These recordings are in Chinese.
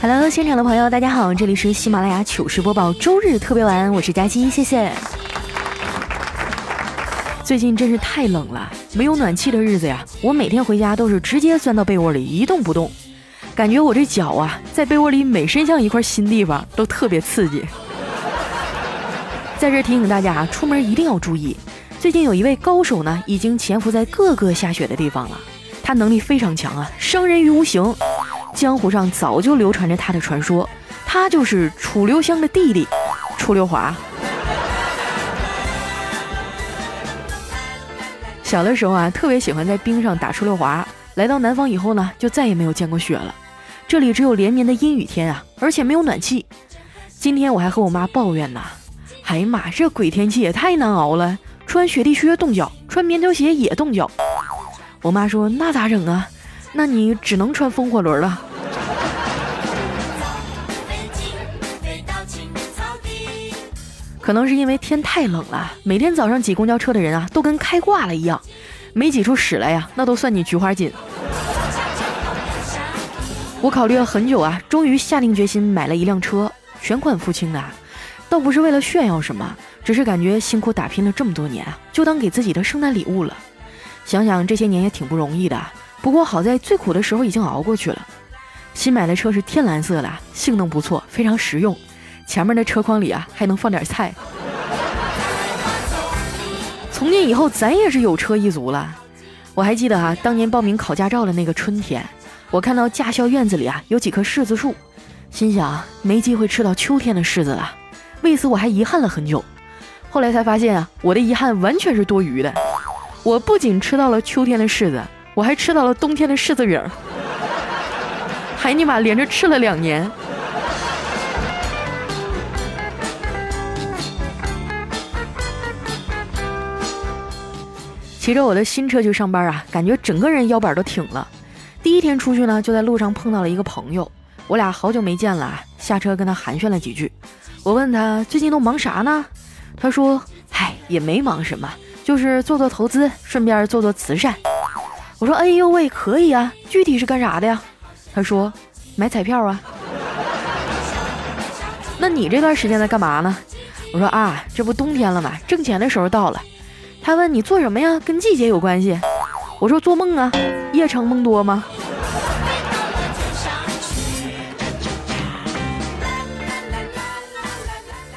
Hello，现场的朋友，大家好，这里是喜马拉雅糗事播报周日特别晚，我是佳期，谢谢。最近真是太冷了，没有暖气的日子呀，我每天回家都是直接钻到被窝里一动不动，感觉我这脚啊，在被窝里每伸向一块新地方都特别刺激。在这提醒大家啊，出门一定要注意，最近有一位高手呢，已经潜伏在各个下雪的地方了，他能力非常强啊，伤人于无形。江湖上早就流传着他的传说，他就是楚留香的弟弟楚留华。小的时候啊，特别喜欢在冰上打出溜滑。来到南方以后呢，就再也没有见过雪了。这里只有连绵的阴雨天啊，而且没有暖气。今天我还和我妈抱怨呢，哎呀妈，这鬼天气也太难熬了，穿雪地靴冻脚，穿棉条鞋也冻脚。我妈说那咋整啊？那你只能穿风火轮了。可能是因为天太冷了，每天早上挤公交车的人啊，都跟开挂了一样，没挤出屎来呀，那都算你菊花紧。我考虑了很久啊，终于下定决心买了一辆车，全款付清的，倒不是为了炫耀什么，只是感觉辛苦打拼了这么多年啊，就当给自己的圣诞礼物了。想想这些年也挺不容易的。不过好在最苦的时候已经熬过去了。新买的车是天蓝色的，性能不错，非常实用。前面的车筐里啊还能放点菜。从今以后咱也是有车一族了。我还记得啊，当年报名考驾照的那个春天，我看到驾校院子里啊有几棵柿子树，心想没机会吃到秋天的柿子了。为此我还遗憾了很久。后来才发现啊，我的遗憾完全是多余的。我不仅吃到了秋天的柿子。我还吃到了冬天的柿子饼，还尼玛连着吃了两年。骑着我的新车去上班啊，感觉整个人腰板都挺了。第一天出去呢，就在路上碰到了一个朋友，我俩好久没见了，下车跟他寒暄了几句。我问他最近都忙啥呢？他说：“嗨，也没忙什么，就是做做投资，顺便做做慈善。”我说：“哎呦喂，可以啊，具体是干啥的呀？”他说：“买彩票啊。”那你这段时间在干嘛呢？我说：“啊，这不冬天了吗？挣钱的时候到了。”他问：“你做什么呀？跟季节有关系？”我说：“做梦啊，夜长梦多吗？”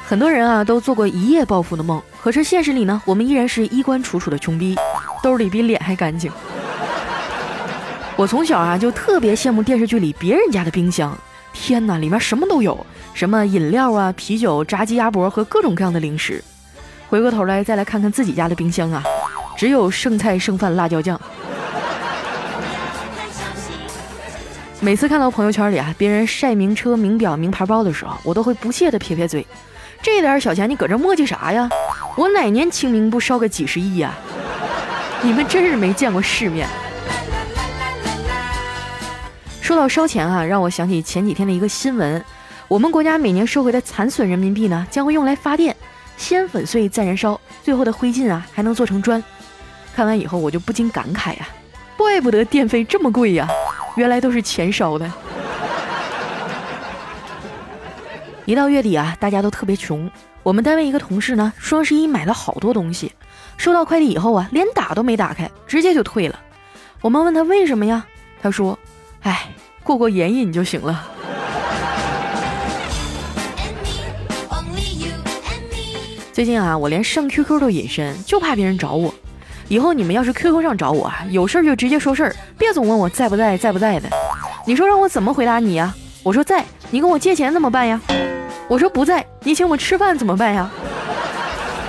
很多人啊都做过一夜暴富的梦，可是现实里呢，我们依然是衣冠楚楚的穷逼，兜里比脸还干净。我从小啊就特别羡慕电视剧里别人家的冰箱，天哪，里面什么都有，什么饮料啊、啤酒、炸鸡鸭脖和各种各样的零食。回过头来再来看看自己家的冰箱啊，只有剩菜剩饭辣椒酱。每次看到朋友圈里啊别人晒名车、名表、名牌包的时候，我都会不屑的撇撇嘴，这点小钱你搁这磨叽啥呀？我哪年清明不烧个几十亿呀？你们真是没见过世面。说到烧钱啊，让我想起前几天的一个新闻。我们国家每年收回的残损人民币呢，将会用来发电，先粉碎再燃烧，最后的灰烬啊还能做成砖。看完以后我就不禁感慨呀，怪不得电费这么贵呀，原来都是钱烧的。一到月底啊，大家都特别穷。我们单位一个同事呢，双十一买了好多东西，收到快递以后啊，连打都没打开，直接就退了。我们问他为什么呀？他说：“哎。”过过眼瘾就行了。最近啊，我连上 QQ 都隐身，就怕别人找我。以后你们要是 QQ 上找我啊，有事儿就直接说事儿，别总问我在不在，在不在的。你说让我怎么回答你呀？我说在，你跟我借钱怎么办呀？我说不在，你请我吃饭怎么办呀？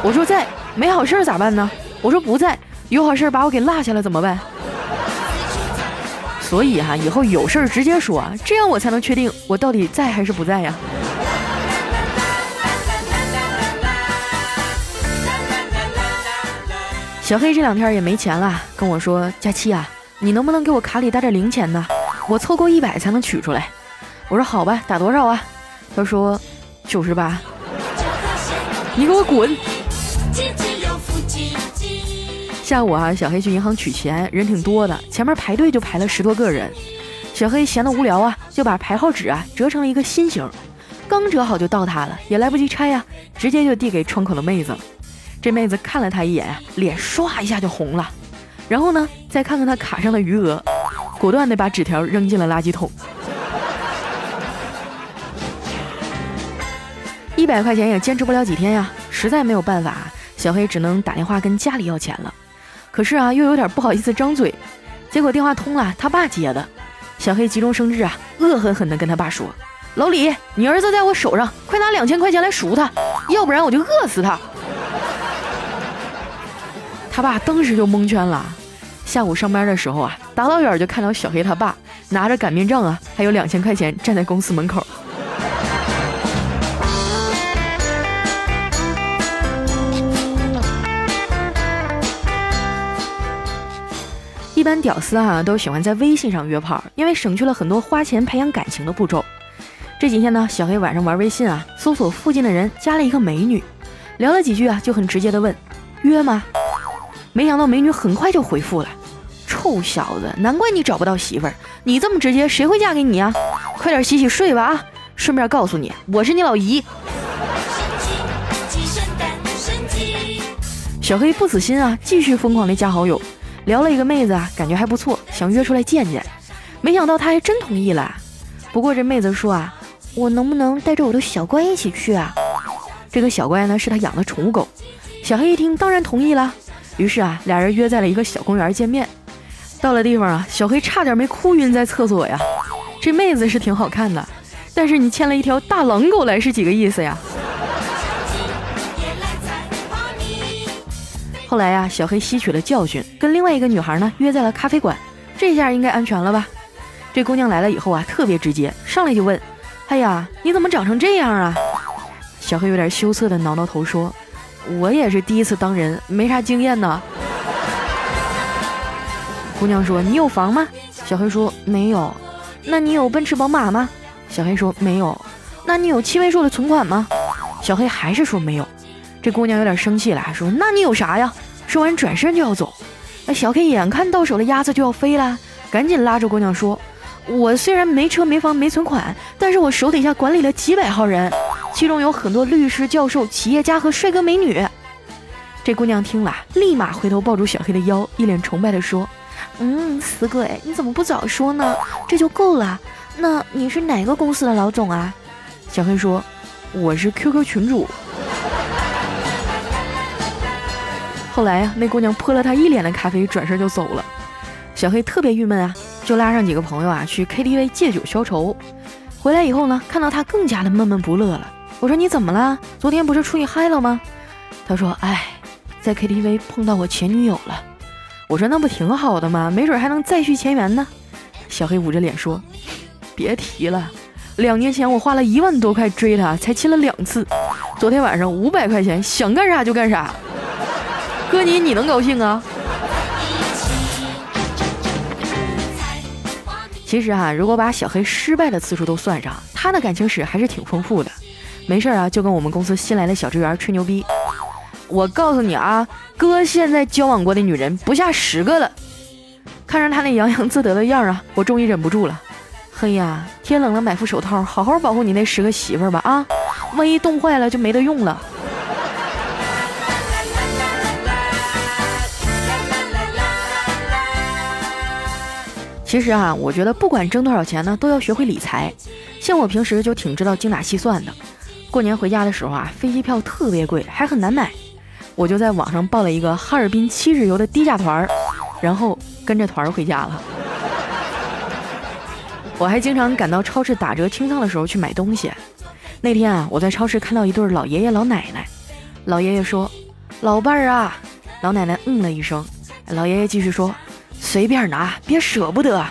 我说在，没好事儿咋办呢？我说不在，有好事儿把我给落下了怎么办？所以哈，以后有事儿直接说，这样我才能确定我到底在还是不在呀。小黑这两天也没钱了，跟我说：“佳期啊，你能不能给我卡里打点零钱呢？我凑够一百才能取出来。”我说：“好吧，打多少啊？”他说：“九十八。”你给我滚！下午啊，小黑去银行取钱，人挺多的，前面排队就排了十多个人。小黑闲得无聊啊，就把排号纸啊折成了一个心形，刚折好就到他了，也来不及拆呀，直接就递给窗口的妹子了。这妹子看了他一眼，脸唰一下就红了，然后呢，再看看他卡上的余额，果断的把纸条扔进了垃圾桶。一百块钱也坚持不了几天呀，实在没有办法，小黑只能打电话跟家里要钱了。可是啊，又有点不好意思张嘴，结果电话通了，他爸接的。小黑急中生智啊，恶狠狠地跟他爸说：“老李，你儿子在我手上，快拿两千块钱来赎他，要不然我就饿死他。”他爸当时就蒙圈了。下午上班的时候啊，大老远就看到小黑他爸拿着擀面杖啊，还有两千块钱站在公司门口。一般屌丝啊都喜欢在微信上约炮，因为省去了很多花钱培养感情的步骤。这几天呢，小黑晚上玩微信啊，搜索附近的人加了一个美女，聊了几句啊，就很直接的问约吗？没想到美女很快就回复了：“臭小子，难怪你找不到媳妇儿，你这么直接，谁会嫁给你啊？快点洗洗睡吧啊！顺便告诉你，我是你老姨。”小黑不死心啊，继续疯狂的加好友。聊了一个妹子啊，感觉还不错，想约出来见见，没想到她还真同意了。不过这妹子说啊，我能不能带着我的小乖一起去啊？这个小乖呢是他养的宠物狗。小黑一听，当然同意了。于是啊，俩人约在了一个小公园见面。到了地方啊，小黑差点没哭晕在厕所呀。这妹子是挺好看的，但是你牵了一条大狼狗来是几个意思呀？后来呀，小黑吸取了教训，跟另外一个女孩呢约在了咖啡馆，这下应该安全了吧？这姑娘来了以后啊，特别直接，上来就问：“哎呀，你怎么长成这样啊？”小黑有点羞涩的挠挠头说：“我也是第一次当人，没啥经验呢。”姑娘说：“你有房吗？”小黑说：“没有。”那你有奔驰宝马吗？小黑说：“没有。”那你有七位数的存款吗？小黑还是说没有。这姑娘有点生气了，说：“那你有啥呀？”说完转身就要走。那小黑眼看到手的鸭子就要飞了，赶紧拉着姑娘说：“我虽然没车没房没存款，但是我手底下管理了几百号人，其中有很多律师、教授、企业家和帅哥美女。”这姑娘听了，立马回头抱住小黑的腰，一脸崇拜地说：“嗯，死鬼，你怎么不早说呢？这就够了。那你是哪个公司的老总啊？”小黑说：“我是 QQ 群主。”后来呀，那姑娘泼了他一脸的咖啡，转身就走了。小黑特别郁闷啊，就拉上几个朋友啊去 KTV 借酒消愁。回来以后呢，看到他更加的闷闷不乐了。我说你怎么了？昨天不是出去嗨了吗？他说：哎，在 KTV 碰到我前女友了。我说那不挺好的吗？没准还能再续前缘呢。小黑捂着脸说：别提了，两年前我花了一万多块追她，才亲了两次。昨天晚上五百块钱，想干啥就干啥。哥你你能高兴啊？其实啊，如果把小黑失败的次数都算上，他的感情史还是挺丰富的。没事啊，就跟我们公司新来的小职员吹牛逼。我告诉你啊，哥现在交往过的女人不下十个了。看着他那洋洋自得的样啊，我终于忍不住了。嘿呀，天冷了买副手套，好好保护你那十个媳妇儿吧啊！万一冻坏了就没得用了。其实啊，我觉得不管挣多少钱呢，都要学会理财。像我平时就挺知道精打细算的。过年回家的时候啊，飞机票特别贵，还很难买，我就在网上报了一个哈尔滨七日游的低价团儿，然后跟着团儿回家了。我还经常赶到超市打折清仓的时候去买东西。那天啊，我在超市看到一对老爷爷老奶奶，老爷爷说：“老伴儿啊。”老奶奶嗯了一声，老爷爷继续说。随便拿，别舍不得。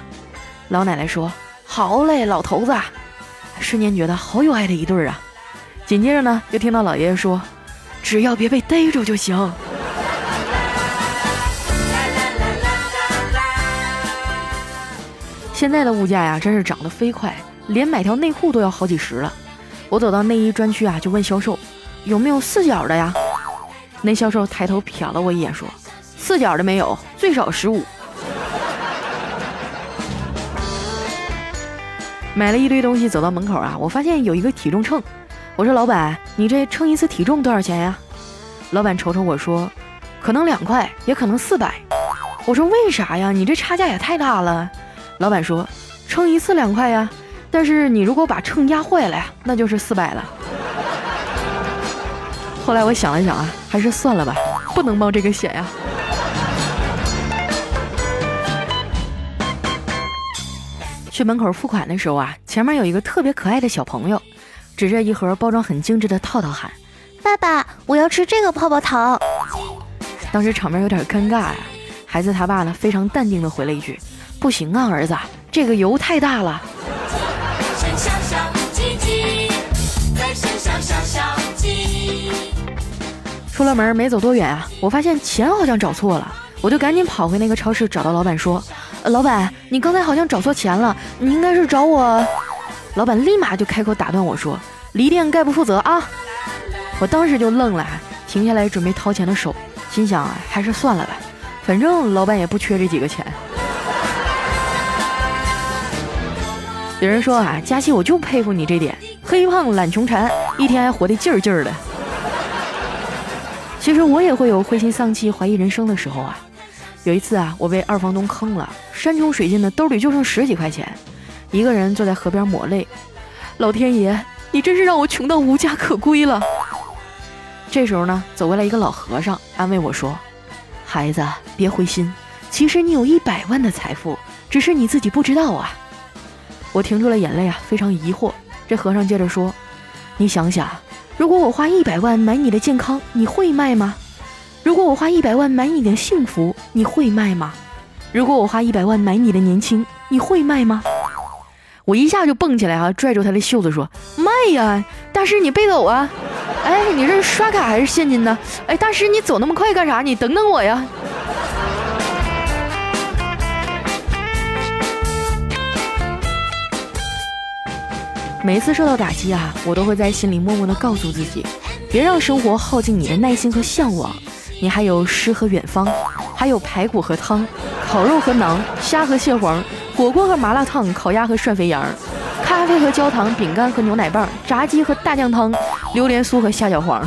老奶奶说：“好嘞，老头子。”瞬间觉得好有爱的一对儿啊。紧接着呢，又听到老爷爷说：“只要别被逮住就行。”现在的物价呀，真是涨得飞快，连买条内裤都要好几十了。我走到内衣专区啊，就问销售有没有四角的呀？那销售抬头瞟了我一眼，说：“四角的没有，最少十五。”买了一堆东西，走到门口啊，我发现有一个体重秤。我说：“老板，你这称一次体重多少钱呀？”老板瞅瞅我说：“可能两块，也可能四百。”我说：“为啥呀？你这差价也太大了。”老板说：“称一次两块呀，但是你如果把秤压坏了呀，那就是四百了。”后来我想了想啊，还是算了吧，不能冒这个险呀。去门口付款的时候啊，前面有一个特别可爱的小朋友，指着一盒包装很精致的套套喊：“爸爸，我要吃这个泡泡糖。”当时场面有点尴尬呀。孩子他爸呢，非常淡定的回了一句：“不行啊，儿子，这个油太大了。”出了门没走多远啊，我发现钱好像找错了，我就赶紧跑回那个超市，找到老板说。老板，你刚才好像找错钱了，你应该是找我。老板立马就开口打断我说：“离店概不负责啊！”我当时就愣了，停下来准备掏钱的手，心想啊还是算了吧，反正老板也不缺这几个钱。有人说啊，佳琪，我就佩服你这点，黑胖懒穷馋，一天还活得劲儿劲儿的。其实我也会有灰心丧气、怀疑人生的时候啊。有一次啊，我被二房东坑了，山穷水尽的，兜里就剩十几块钱，一个人坐在河边抹泪。老天爷，你真是让我穷到无家可归了。这时候呢，走过来一个老和尚，安慰我说：“孩子，别灰心，其实你有一百万的财富，只是你自己不知道啊。”我停住了眼泪啊，非常疑惑。这和尚接着说：“你想想，如果我花一百万买你的健康，你会卖吗？”如果我花一百万买你的幸福，你会卖吗？如果我花一百万买你的年轻，你会卖吗？我一下就蹦起来啊，拽住他的袖子说：“卖呀，大师你别走啊！哎，你这是刷卡还是现金呢？哎，大师你走那么快干啥？你等等我呀！”每次受到打击啊，我都会在心里默默的告诉自己，别让生活耗尽你的耐心和向往。你还有诗和远方，还有排骨和汤，烤肉和馕，虾和蟹黄，火锅和麻辣烫，烤鸭和涮肥羊，咖啡和焦糖，饼干和牛奶棒，炸鸡和大酱汤，榴莲酥和虾饺皇。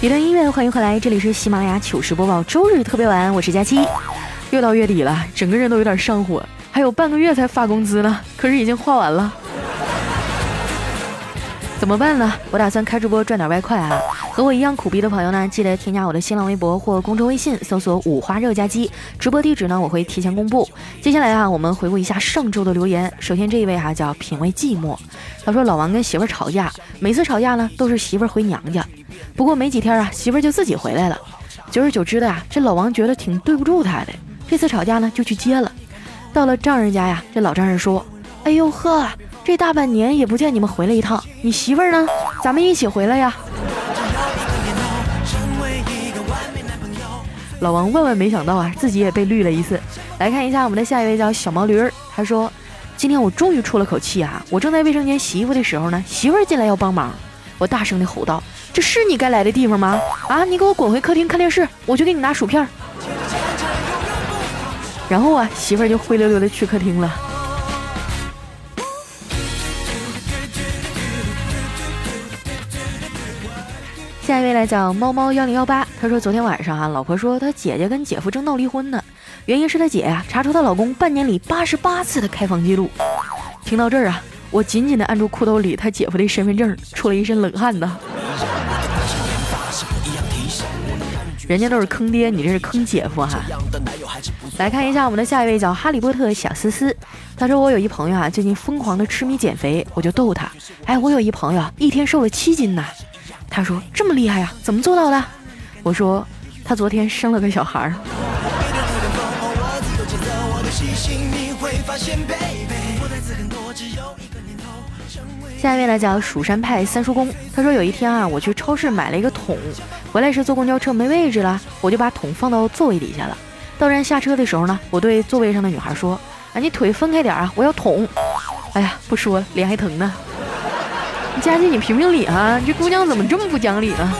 一段音乐，欢迎回来，这里是喜马拉雅糗事播报周日特别晚，我是佳期。又到月底了，整个人都有点上火，还有半个月才发工资呢，可是已经花完了，怎么办呢？我打算开直播赚点外快啊！和我一样苦逼的朋友呢，记得添加我的新浪微博或公众微信，搜索“五花肉夹鸡”，直播地址呢我会提前公布。接下来啊，我们回顾一下上周的留言。首先这一位哈叫品味寂寞，他说老王跟媳妇吵架，每次吵架呢都是媳妇回娘家，不过没几天啊，媳妇就自己回来了。久而久之的呀，这老王觉得挺对不住她的。这次吵架呢，就去接了。到了丈人家呀，这老丈人说：“哎呦呵，这大半年也不见你们回来一趟，你媳妇儿呢？咱们一起回来呀。”老王万万没想到啊，自己也被绿了一次。来看一下我们的下一位叫小毛驴儿，他说：“今天我终于出了口气啊！我正在卫生间洗衣服的时候呢，媳妇儿进来要帮忙，我大声的吼道：‘这是你该来的地方吗？啊，你给我滚回客厅看电视，我去给你拿薯片。’”然后啊，媳妇儿就灰溜溜的去客厅了。来讲猫猫幺零幺八，他说昨天晚上啊，老婆说他姐姐跟姐夫正闹离婚呢，原因是他姐呀查出她老公半年里八十八次的开房记录。听到这儿啊，我紧紧的按住裤兜里他姐夫的身份证，出了一身冷汗呐。人家都是坑爹，你这是坑姐夫哈。来看一下我们的下一位叫哈利波特小思思，他说我有一朋友啊，最近疯狂的痴迷减肥，我就逗他，哎，我有一朋友一天瘦了七斤呢。他说这么厉害呀，怎么做到的？我说他昨天生了个小孩儿。下一位呢叫蜀山派三叔公，他说有一天啊，我去超市买了一个桶，回来时坐公交车没位置了，我就把桶放到座位底下了。到站下车的时候呢，我对座位上的女孩说：“啊，你腿分开点啊，我要桶。”哎呀，不说脸还疼呢。佳琪，你评评理啊，这姑娘怎么这么不讲理呢？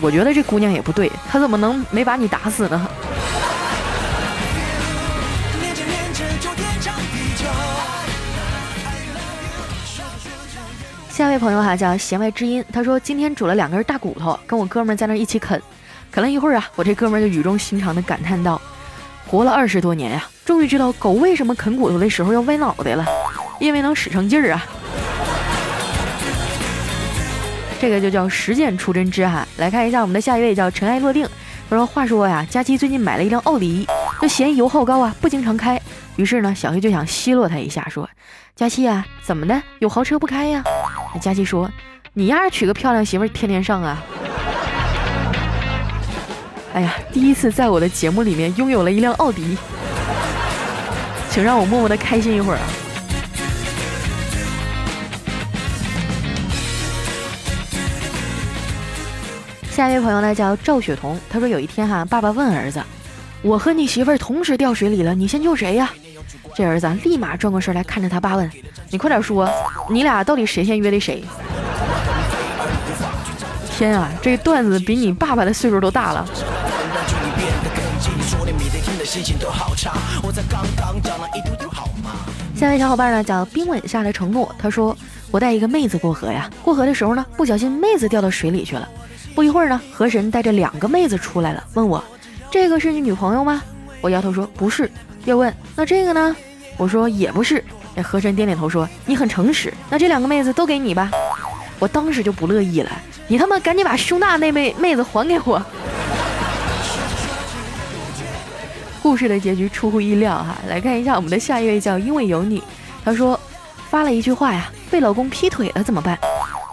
我觉得这姑娘也不对，她怎么能没把你打死呢？下一位朋友哈叫弦外之音，他说今天煮了两根大骨头，跟我哥们在那一起啃，啃了一会儿啊，我这哥们就语重心长的感叹道：“活了二十多年呀，终于知道狗为什么啃骨头的时候要歪脑袋了，因为能使上劲儿啊。”这个就叫实践出真知哈。来看一下我们的下一位叫尘埃落定，他说：“话说呀，佳期最近买了一辆奥迪，就嫌油耗高啊，不经常开。于是呢，小黑就想奚落他一下，说。”佳琪啊，怎么的？有豪车不开呀？佳琪说：“你丫娶个漂亮媳妇，天天上啊！”哎呀，第一次在我的节目里面拥有了一辆奥迪，请让我默默的开心一会儿啊！下一位朋友呢叫赵雪彤，他说有一天哈，爸爸问儿子：“我和你媳妇儿同时掉水里了，你先救谁呀？”这儿子立马转过身来看着他爸问：“你快点说，你俩到底谁先约的谁？” 天啊，这段子比你爸爸的岁数都大了。下位小伙伴呢叫冰吻下的承诺，他说：“我带一个妹子过河呀，过河的时候呢，不小心妹子掉到水里去了。不一会儿呢，河神带着两个妹子出来了，问我：这个是你女朋友吗？我摇头说不是。”又问那这个呢？我说也不是。那河神点点头说：“你很诚实。那这两个妹子都给你吧。”我当时就不乐意了，你他妈赶紧把胸大那妹妹子还给我。故事的结局出乎意料哈，来看一下我们的下一位叫因为有你，他说发了一句话呀：被老公劈腿了怎么办？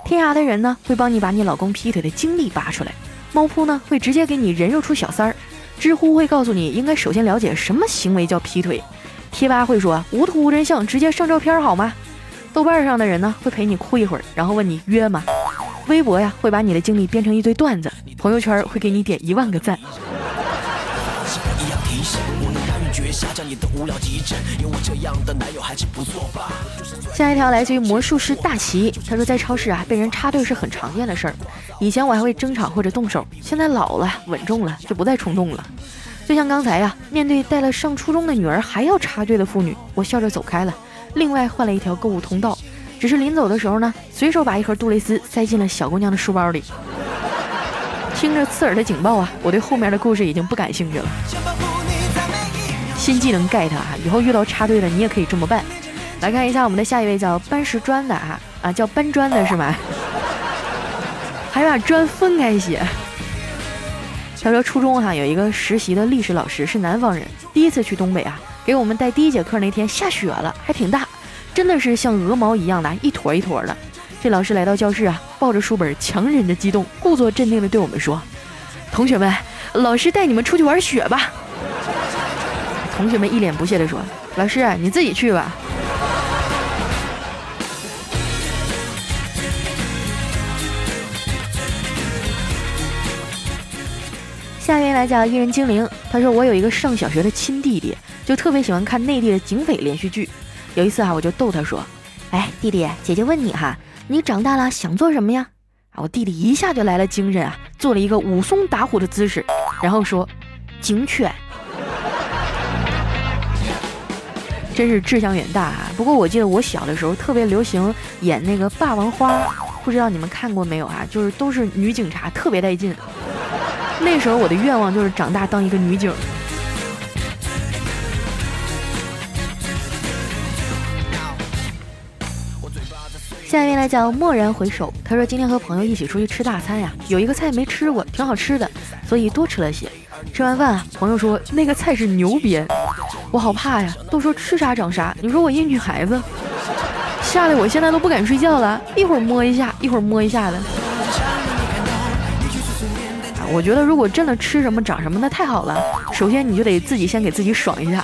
天涯的人呢会帮你把你老公劈腿的经历扒出来，猫扑呢会直接给你人肉出小三儿。知乎会告诉你应该首先了解什么行为叫劈腿，贴吧会说无图无真相，直接上照片好吗？豆瓣上的人呢会陪你哭一会儿，然后问你约吗？微博呀会把你的经历编成一堆段子，朋友圈会给你点一万个赞。下一条来自于魔术师大齐，他说在超市啊被人插队是很常见的事儿，以前我还会争吵或者动手，现在老了稳重了就不再冲动了。就像刚才呀，面对带了上初中的女儿还要插队的妇女，我笑着走开了，另外换了一条购物通道，只是临走的时候呢，随手把一盒杜蕾斯塞进了小姑娘的书包里。听着刺耳的警报啊，我对后面的故事已经不感兴趣了。新技能 get 啊，以后遇到插队的你也可以这么办。来看一下我们的下一位叫搬石砖的啊啊，叫搬砖的是吗？还把砖分开写。他说初中哈有一个实习的历史老师是南方人，第一次去东北啊，给我们带第一节课那天下雪了，还挺大，真的是像鹅毛一样的，一坨一坨的。这老师来到教室啊，抱着书本，强忍着激动，故作镇定的对我们说：“同学们，老师带你们出去玩雪吧。”同学们一脸不屑地说：“老师，你自己去吧。”下一位来讲艺人精灵，他说：“我有一个上小学的亲弟弟，就特别喜欢看内地的警匪连续剧。有一次啊，我就逗他说：‘哎，弟弟，姐姐问你哈，你长大了想做什么呀？’啊，我弟弟一下就来了精神啊，做了一个武松打虎的姿势，然后说：‘警犬。’”真是志向远大啊！不过我记得我小的时候特别流行演那个霸王花，不知道你们看过没有啊？就是都是女警察，特别带劲。那时候我的愿望就是长大当一个女警。下一位来叫蓦然回首，他说今天和朋友一起出去吃大餐呀，有一个菜没吃过，挺好吃的，所以多吃了些。吃完饭啊，朋友说那个菜是牛鞭。我好怕呀！都说吃啥长啥，你说我一女孩子，吓得我现在都不敢睡觉了，一会儿摸一下，一会儿摸一下的。我觉得如果真的吃什么长什么，那太好了。首先你就得自己先给自己爽一下。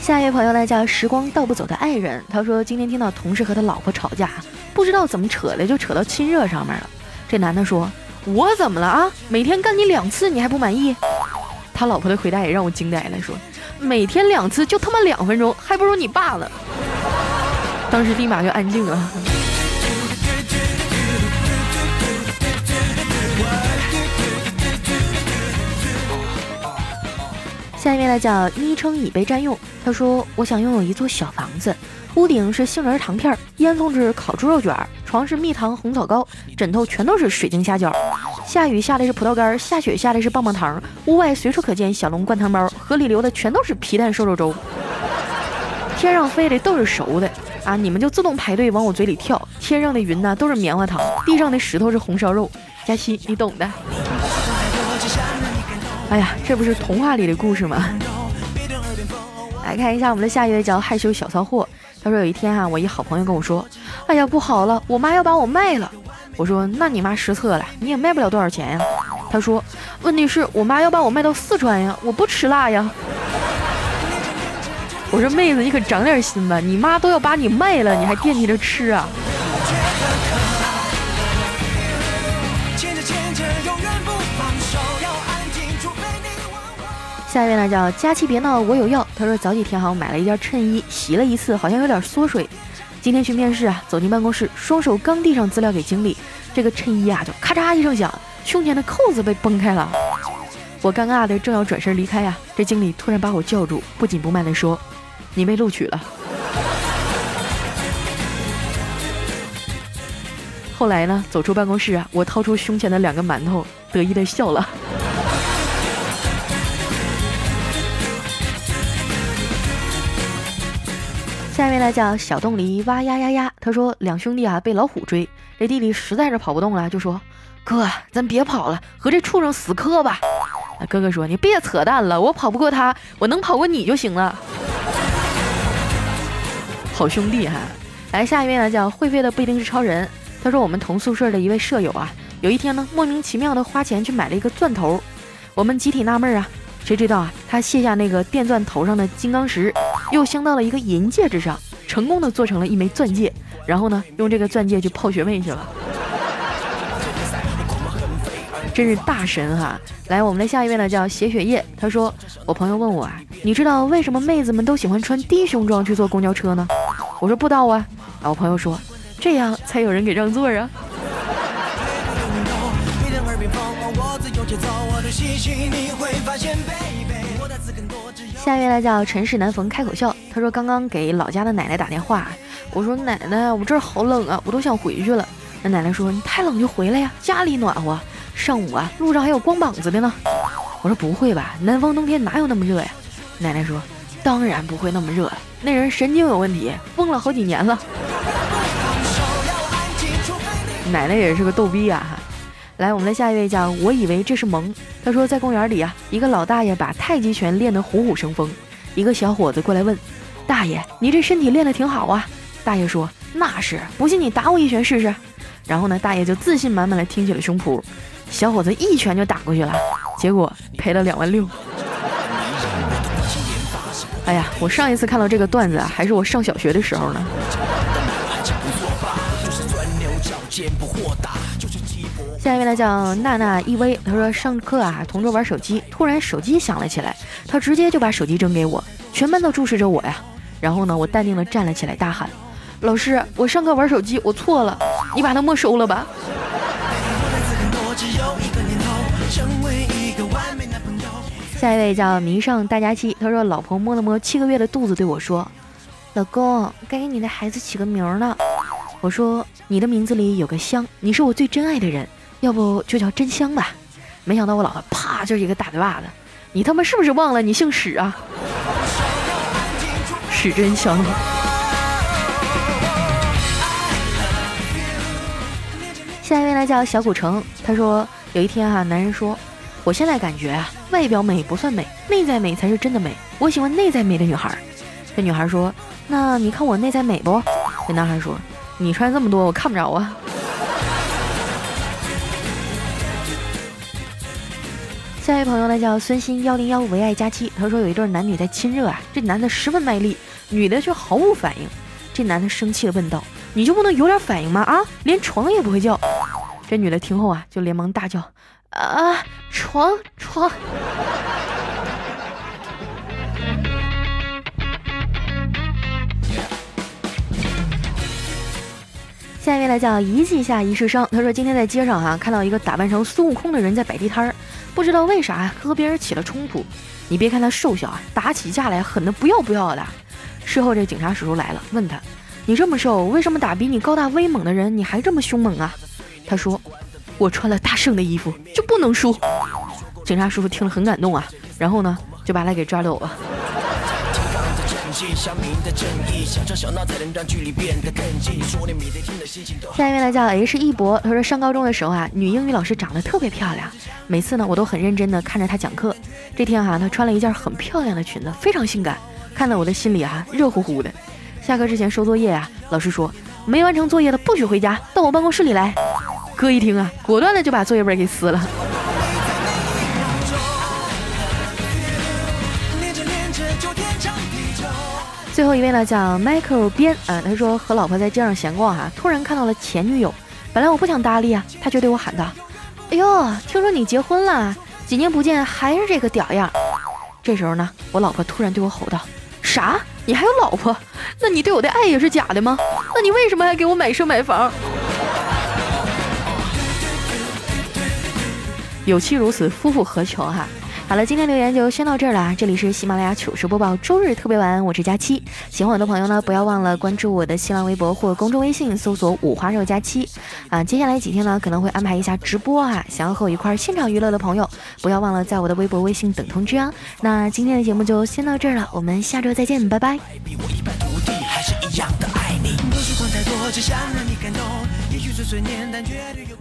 下一位朋友呢叫时光倒不走的爱人，他说今天听到同事和他老婆吵架，不知道怎么扯的就扯到亲热上面了。这男的说：“我怎么了啊？每天干你两次你还不满意？”他老婆的回答也让我惊呆了，说：“每天两次就他妈两分钟，还不如你爸呢。”当时立马就安静了。下一位呢叫昵称已被占用。他说：“我想拥有一座小房子，屋顶是杏仁糖片，烟囱是烤猪肉卷，床是蜜糖红枣糕，枕头全都是水晶虾饺。下雨下的是葡萄干，下雪下的是棒棒糖。屋外随处可见小笼灌汤包，河里流的全都是皮蛋瘦肉粥。天上飞的都是熟的啊！你们就自动排队往我嘴里跳。天上的云呢都是棉花糖，地上的石头是红烧肉。佳期，你懂的。”哎呀，这不是童话里的故事吗？来看一下我们的下一位叫害羞小骚货。他说有一天啊，我一好朋友跟我说：“哎呀，不好了，我妈要把我卖了。”我说：“那你妈失策了，你也卖不了多少钱呀。”他说：“问题是我妈要把我卖到四川呀，我不吃辣呀。”我说：“妹子，你可长点心吧，你妈都要把你卖了，你还惦记着吃啊？”下一位呢叫佳期别闹我有药。他说早几天哈我买了一件衬衣，洗了一次好像有点缩水。今天去面试啊，走进办公室，双手刚递上资料给经理，这个衬衣啊就咔嚓一声响，胸前的扣子被崩开了。我尴尬的正要转身离开呀，这经理突然把我叫住，不紧不慢的说：“你被录取了。”后来呢，走出办公室啊，我掏出胸前的两个馒头，得意的笑了。下面呢叫小洞里哇呀呀呀，他说两兄弟啊被老虎追，这弟弟实在是跑不动了，就说哥，咱别跑了，和这畜生死磕吧。哥哥说你别扯淡了，我跑不过他，我能跑过你就行了。好兄弟哈，来下一位呢叫会飞的不一定是超人，他说我们同宿舍的一位舍友啊，有一天呢莫名其妙的花钱去买了一个钻头，我们集体纳闷啊。谁知道啊？他卸下那个电钻头上的金刚石，又镶到了一个银戒指上，成功的做成了一枚钻戒。然后呢，用这个钻戒去泡学妹去了。真是大神哈！来，我们的下一位呢叫写血液。他说，我朋友问我啊，你知道为什么妹子们都喜欢穿低胸装去坐公交车呢？我说不知道啊。然后我朋友说，这样才有人给让座啊。下一位呢叫尘世难逢开口笑，他说刚刚给老家的奶奶打电话，我说奶奶，我这儿好冷啊，我都想回去了。那奶奶说你太冷就回来呀，家里暖和。上午啊，路上还有光膀子的呢。我说不会吧，南方冬天哪有那么热呀？奶奶说当然不会那么热，那人神经有问题，疯了好几年了。奶奶也是个逗逼啊。来，我们的下一位叫我以为这是萌。他说，在公园里啊，一个老大爷把太极拳练得虎虎生风。一个小伙子过来问：“大爷，你这身体练得挺好啊？”大爷说：“那是，不信你打我一拳试试。”然后呢，大爷就自信满满的挺起了胸脯，小伙子一拳就打过去了，结果赔了两万六。哎呀，我上一次看到这个段子啊，还是我上小学的时候呢。下一位呢叫娜娜一威，她说上课啊，同桌玩手机，突然手机响了起来，她直接就把手机扔给我，全班都注视着我呀。然后呢，我淡定的站了起来，大喊：“老师，我上课玩手机，我错了，你把它没收了吧。”下一位叫迷上大家期，他说老婆摸了摸七个月的肚子，对我说：“老公，该给你的孩子起个名了。”我说：“你的名字里有个香，你是我最真爱的人。”要不就叫真香吧，没想到我老婆啪就是一个大嘴巴子，你他妈是不是忘了你姓史啊？史真香。下一位呢叫小古城，他说有一天哈，男人说，我现在感觉啊，外表美不算美，内在美才是真的美，我喜欢内在美的女孩。这女孩说，那你看我内在美不？这男孩说，你穿这么多我看不着啊。下一位朋友呢叫孙鑫幺零幺唯爱佳期，他说有一对男女在亲热啊，这男的十分卖力，女的却毫无反应。这男的生气的问道：“你就不能有点反应吗？啊，连床也不会叫。”这女的听后啊，就连忙大叫：“啊，床床！”下一位来叫一记下一世生，他说今天在街上哈看到一个打扮成孙悟空的人在摆地摊儿，不知道为啥和别人起了冲突。你别看他瘦小啊，打起架来狠的不要不要的。事后这警察叔叔来了，问他：“你这么瘦，为什么打比你高大威猛的人你还这么凶猛啊？”他说：“我穿了大圣的衣服就不能输。”警察叔叔听了很感动啊，然后呢就把他给抓走了。下一位呢叫 H 一博，他说上高中的时候啊，女英语老师长得特别漂亮，每次呢我都很认真的看着她讲课。这天哈，她穿了一件很漂亮的裙子，非常性感，看得我的心里啊热乎乎的。下课之前收作业啊，老师说没完成作业的不许回家，到我办公室里来。哥一听啊，果断的就把作业本给撕了。最后一位呢，叫 Michael 边啊，他说和老婆在街上闲逛哈，突然看到了前女友，本来我不想搭理啊，他却对我喊道：“哎呦，听说你结婚了，几年不见还是这个屌样。”这时候呢，我老婆突然对我吼道：“啥？你还有老婆？那你对我的爱也是假的吗？那你为什么还给我买车买房？”有妻如此，夫复何求哈？好了，今天留言就先到这儿了。这里是喜马拉雅糗事播报周日特别晚，我是佳期。喜欢我的朋友呢，不要忘了关注我的新浪微博或公众微信，搜索五花肉佳期啊。接下来几天呢，可能会安排一下直播啊。想要和我一块现场娱乐的朋友，不要忘了在我的微博、微信等通知啊。那今天的节目就先到这儿了，我们下周再见，拜拜。也许岁岁年，但绝对有